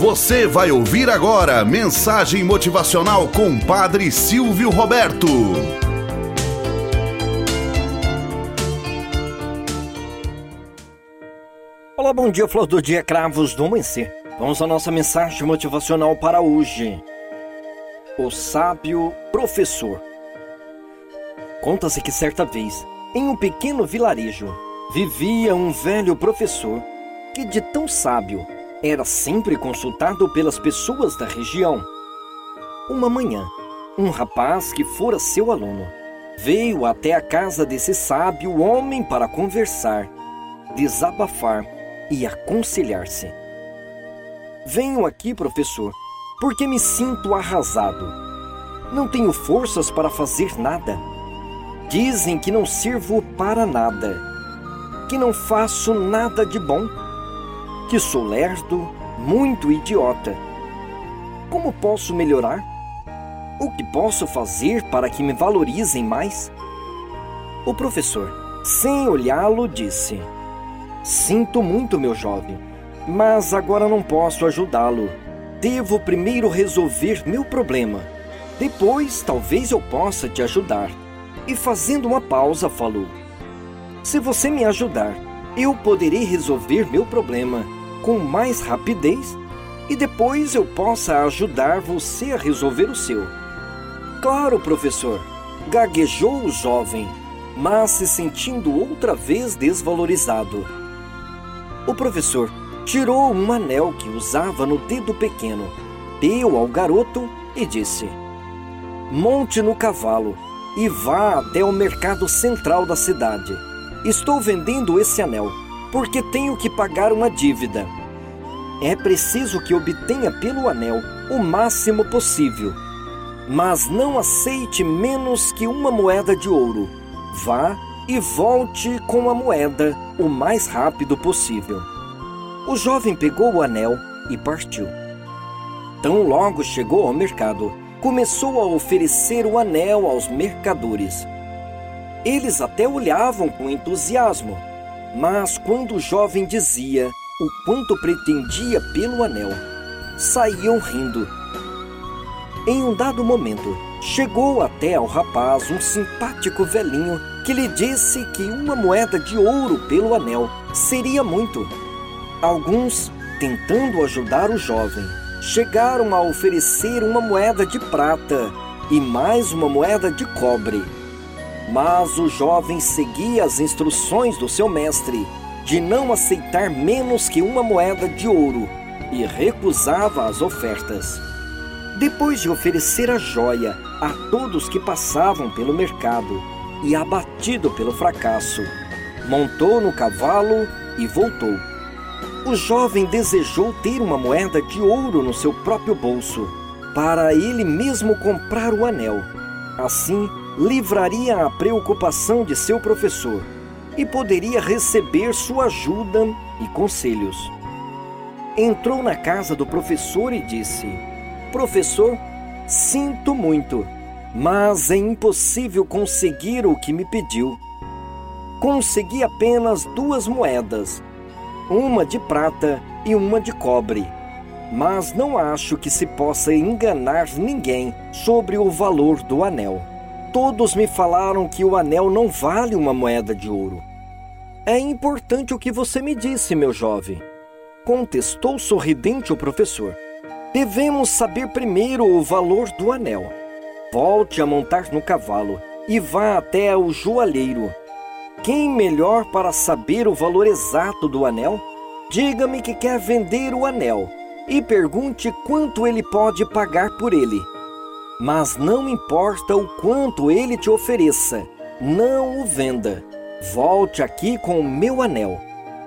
Você vai ouvir agora mensagem motivacional com Padre Silvio Roberto. Olá, bom dia, flor do dia, cravos do amanhecer. Vamos à nossa mensagem motivacional para hoje. O sábio professor. Conta-se que certa vez, em um pequeno vilarejo, vivia um velho professor que, de tão sábio, era sempre consultado pelas pessoas da região. Uma manhã, um rapaz que fora seu aluno veio até a casa desse sábio homem para conversar, desabafar e aconselhar-se. Venho aqui, professor, porque me sinto arrasado. Não tenho forças para fazer nada. Dizem que não sirvo para nada, que não faço nada de bom que sou lerdo, muito idiota. Como posso melhorar? O que posso fazer para que me valorizem mais? O professor, sem olhá-lo, disse: Sinto muito, meu jovem, mas agora não posso ajudá-lo. Devo primeiro resolver meu problema. Depois, talvez eu possa te ajudar. E fazendo uma pausa, falou: Se você me ajudar, eu poderei resolver meu problema com mais rapidez e depois eu possa ajudar você a resolver o seu. Claro, professor, gaguejou o jovem, mas se sentindo outra vez desvalorizado. O professor tirou um anel que usava no dedo pequeno, deu ao garoto e disse: Monte no cavalo e vá até o mercado central da cidade. Estou vendendo esse anel porque tenho que pagar uma dívida. É preciso que obtenha pelo anel o máximo possível, mas não aceite menos que uma moeda de ouro. Vá e volte com a moeda o mais rápido possível. O jovem pegou o anel e partiu. Tão logo chegou ao mercado, começou a oferecer o anel aos mercadores. Eles até olhavam com entusiasmo mas quando o jovem dizia o quanto pretendia pelo anel, saíam rindo. Em um dado momento, chegou até ao rapaz um simpático velhinho que lhe disse que uma moeda de ouro pelo anel seria muito. Alguns, tentando ajudar o jovem, chegaram a oferecer uma moeda de prata e mais uma moeda de cobre mas o jovem seguia as instruções do seu mestre de não aceitar menos que uma moeda de ouro e recusava as ofertas. Depois de oferecer a joia a todos que passavam pelo mercado e abatido pelo fracasso, montou no cavalo e voltou. O jovem desejou ter uma moeda de ouro no seu próprio bolso para ele mesmo comprar o anel. Assim, livraria a preocupação de seu professor e poderia receber sua ajuda e conselhos. Entrou na casa do professor e disse: Professor, sinto muito, mas é impossível conseguir o que me pediu. Consegui apenas duas moedas, uma de prata e uma de cobre. Mas não acho que se possa enganar ninguém sobre o valor do anel. Todos me falaram que o anel não vale uma moeda de ouro. É importante o que você me disse, meu jovem, contestou sorridente o professor. Devemos saber primeiro o valor do anel. Volte a montar no cavalo e vá até o joalheiro. Quem melhor para saber o valor exato do anel? Diga-me que quer vender o anel e pergunte quanto ele pode pagar por ele. Mas não importa o quanto ele te ofereça, não o venda. Volte aqui com o meu anel.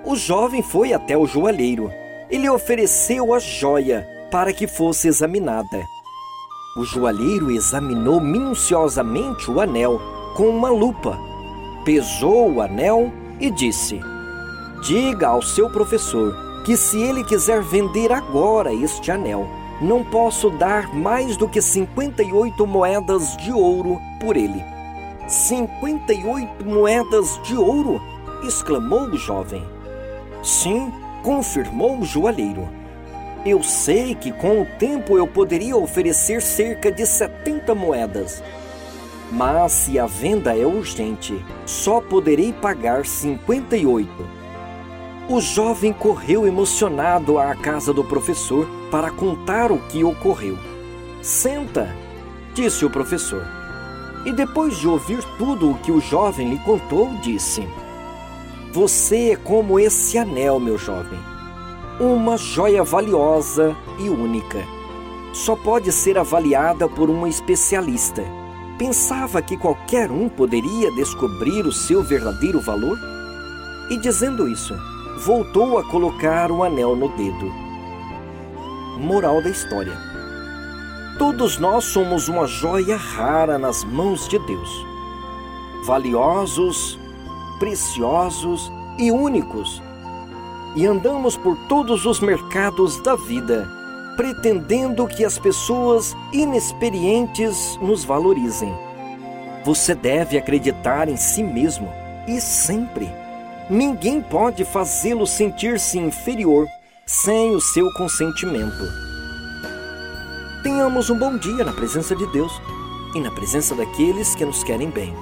O jovem foi até o joalheiro. Ele ofereceu a joia para que fosse examinada. O joalheiro examinou minuciosamente o anel com uma lupa, pesou o anel e disse: Diga ao seu professor que se ele quiser vender agora este anel, não posso dar mais do que 58 moedas de ouro por ele. 58 moedas de ouro? exclamou o jovem. Sim, confirmou o joalheiro. Eu sei que com o tempo eu poderia oferecer cerca de 70 moedas. Mas se a venda é urgente, só poderei pagar 58. O jovem correu emocionado à casa do professor para contar o que ocorreu. Senta, disse o professor. E depois de ouvir tudo o que o jovem lhe contou, disse: Você é como esse anel, meu jovem. Uma joia valiosa e única. Só pode ser avaliada por um especialista. Pensava que qualquer um poderia descobrir o seu verdadeiro valor? E dizendo isso, voltou a colocar o anel no dedo. Moral da história Todos nós somos uma joia rara nas mãos de Deus. Valiosos, preciosos e únicos. E andamos por todos os mercados da vida, pretendendo que as pessoas inexperientes nos valorizem. Você deve acreditar em si mesmo e sempre. Ninguém pode fazê-lo sentir-se inferior sem o seu consentimento. Tenhamos um bom dia na presença de Deus e na presença daqueles que nos querem bem.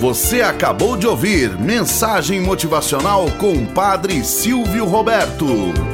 Você acabou de ouvir Mensagem Motivacional com o Padre Silvio Roberto.